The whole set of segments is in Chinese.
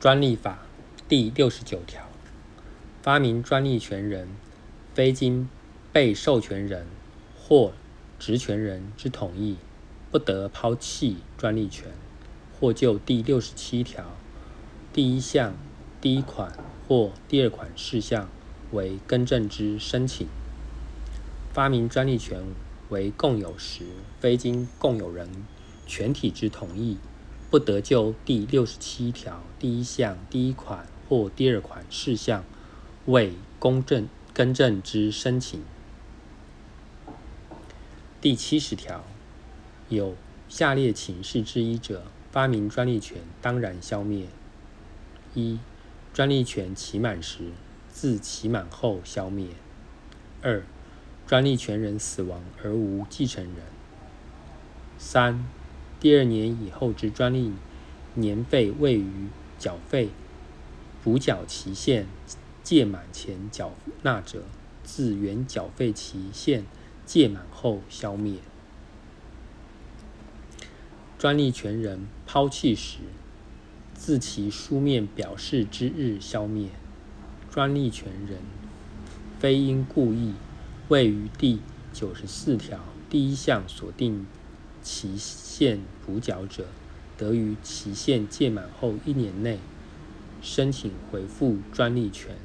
专利法第六十九条，发明专利权人，非经被授权人或职权人之同意，不得抛弃专利权，或就第六十七条第一项第一款或第二款事项为更正之申请。发明专利权为共有时，非经共有人全体之同意。不得就第六十七条第一项第一款或第二款事项为公正更正之申请。第七十条，有下列情事之一者，发明专利权当然消灭：一、专利权期满时，自期满后消灭；二、专利权人死亡而无继承人；三、第二年以后之专利年费未于缴费，补缴期限届满前缴纳者，自原缴费期限届满后消灭。专利权人抛弃时，自其书面表示之日消灭。专利权人非因故意未于第九十四条第一项所定。期限补缴者，得于期限届满后一年内申请回复专利权，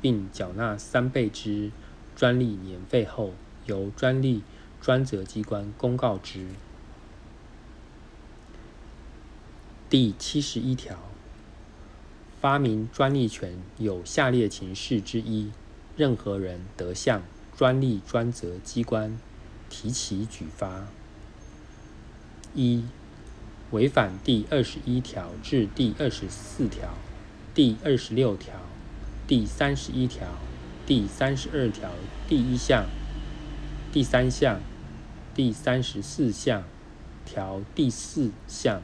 并缴纳三倍之专利年费后，由专利专责机关公告之。第七十一条，发明专利权有下列情事之一，任何人得向专利专责机关提起举发。一、违反第二十一条至第二十四条、第二十六条、第三十一条、第三十二条第一项、第三项、第三十四项条第四项、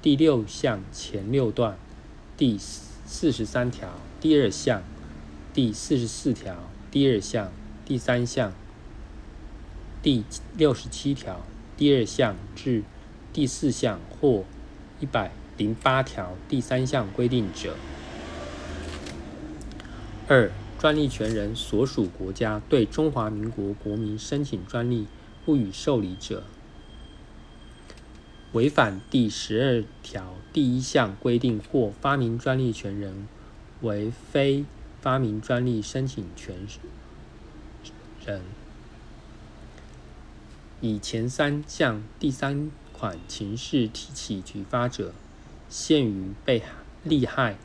第六项前六段、第四十三条第二项、第四十四条第二项第三项、第六十七条。第二项至第四项或一百零八条第三项规定者；二、专利权人所属国家对中华民国国民申请专利不予受理者；违反第十二条第一项规定或发明专利权人为非发明专利申请权人。以前三项第三款情事提起举发者，限于被利害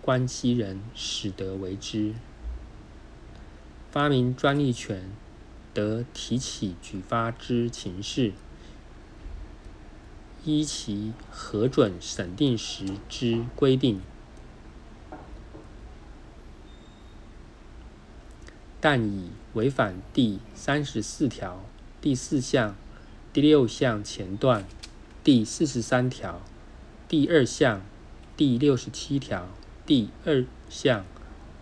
关系人使得为之。发明专利权得提起举发之情事，依其核准审定时之规定，但以违反第三十四条。第四项、第六项前段、第四十三条、第二项、第六十七条、第二项、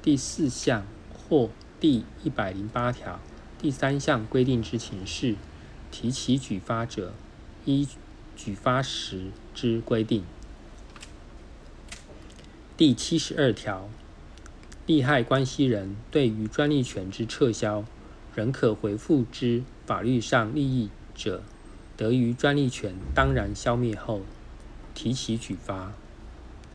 第四项或第一百零八条第三项规定之情事，提起举发者，依举发时之规定。第七十二条，利害关系人对于专利权之撤销，仍可回复之。法律上利益者，得于专利权当然消灭后，提起举发。